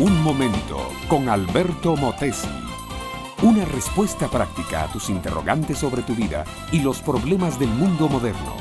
Un momento con Alberto Motesi. Una respuesta práctica a tus interrogantes sobre tu vida y los problemas del mundo moderno.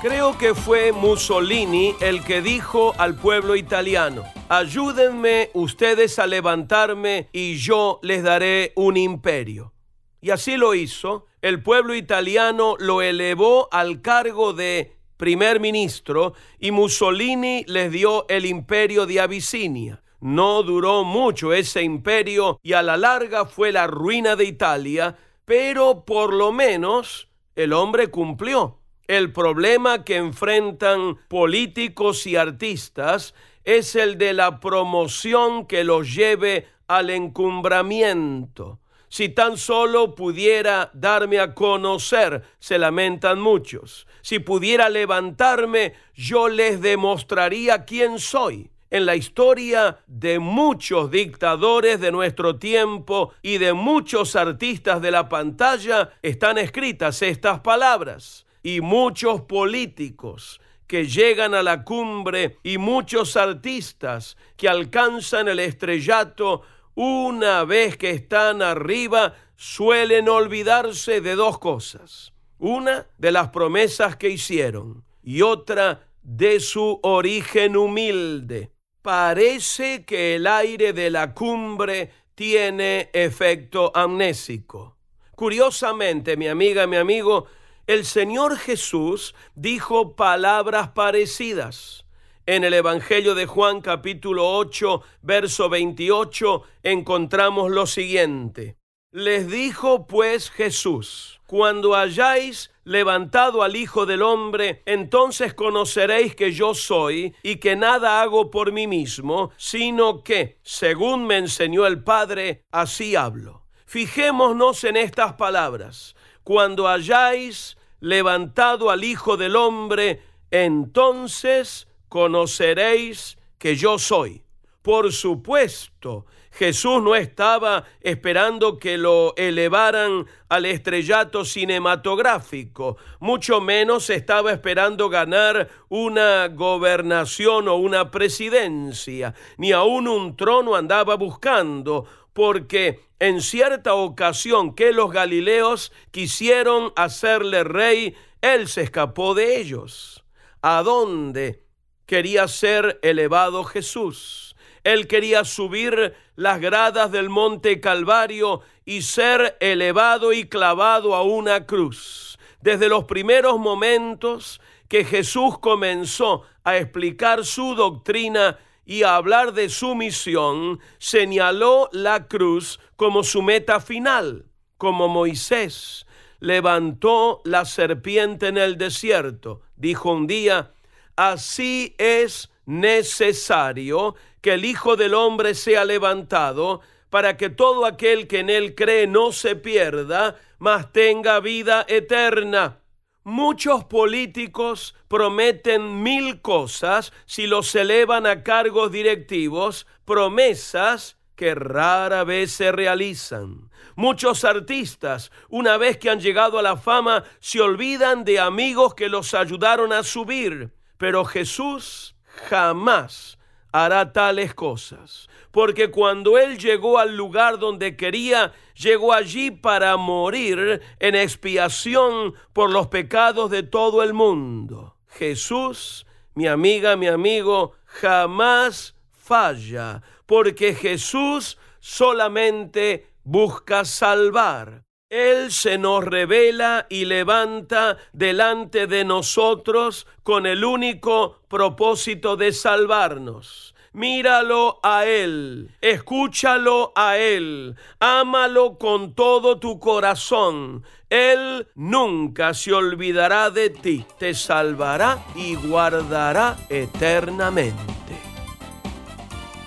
Creo que fue Mussolini el que dijo al pueblo italiano, ayúdenme ustedes a levantarme y yo les daré un imperio. Y así lo hizo, el pueblo italiano lo elevó al cargo de primer ministro y Mussolini les dio el imperio de Abisinia. No duró mucho ese imperio y a la larga fue la ruina de Italia, pero por lo menos el hombre cumplió. El problema que enfrentan políticos y artistas es el de la promoción que los lleve al encumbramiento. Si tan solo pudiera darme a conocer, se lamentan muchos. Si pudiera levantarme, yo les demostraría quién soy. En la historia de muchos dictadores de nuestro tiempo y de muchos artistas de la pantalla están escritas estas palabras. Y muchos políticos que llegan a la cumbre y muchos artistas que alcanzan el estrellato una vez que están arriba, suelen olvidarse de dos cosas. Una, de las promesas que hicieron y otra, de su origen humilde. Parece que el aire de la cumbre tiene efecto amnésico. Curiosamente, mi amiga, mi amigo, el Señor Jesús dijo palabras parecidas. En el Evangelio de Juan capítulo 8, verso 28, encontramos lo siguiente. Les dijo pues Jesús, cuando hayáis levantado al Hijo del Hombre, entonces conoceréis que yo soy y que nada hago por mí mismo, sino que, según me enseñó el Padre, así hablo. Fijémonos en estas palabras. Cuando hayáis levantado al Hijo del Hombre, entonces conoceréis que yo soy. Por supuesto, Jesús no estaba esperando que lo elevaran al estrellato cinematográfico, mucho menos estaba esperando ganar una gobernación o una presidencia, ni aún un trono andaba buscando, porque en cierta ocasión que los galileos quisieron hacerle rey, él se escapó de ellos. ¿A dónde? quería ser elevado Jesús. Él quería subir las gradas del monte Calvario y ser elevado y clavado a una cruz. Desde los primeros momentos que Jesús comenzó a explicar su doctrina y a hablar de su misión, señaló la cruz como su meta final, como Moisés levantó la serpiente en el desierto. Dijo un día, así es necesario que el Hijo del Hombre sea levantado para que todo aquel que en él cree no se pierda, mas tenga vida eterna. Muchos políticos prometen mil cosas si los elevan a cargos directivos, promesas que rara vez se realizan. Muchos artistas, una vez que han llegado a la fama, se olvidan de amigos que los ayudaron a subir. Pero Jesús jamás hará tales cosas, porque cuando Él llegó al lugar donde quería, llegó allí para morir en expiación por los pecados de todo el mundo. Jesús, mi amiga, mi amigo, jamás falla, porque Jesús solamente busca salvar. Él se nos revela y levanta delante de nosotros con el único propósito de salvarnos. Míralo a Él, escúchalo a Él, ámalo con todo tu corazón. Él nunca se olvidará de ti, te salvará y guardará eternamente.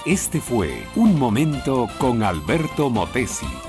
Este fue Un Momento con Alberto Motesi.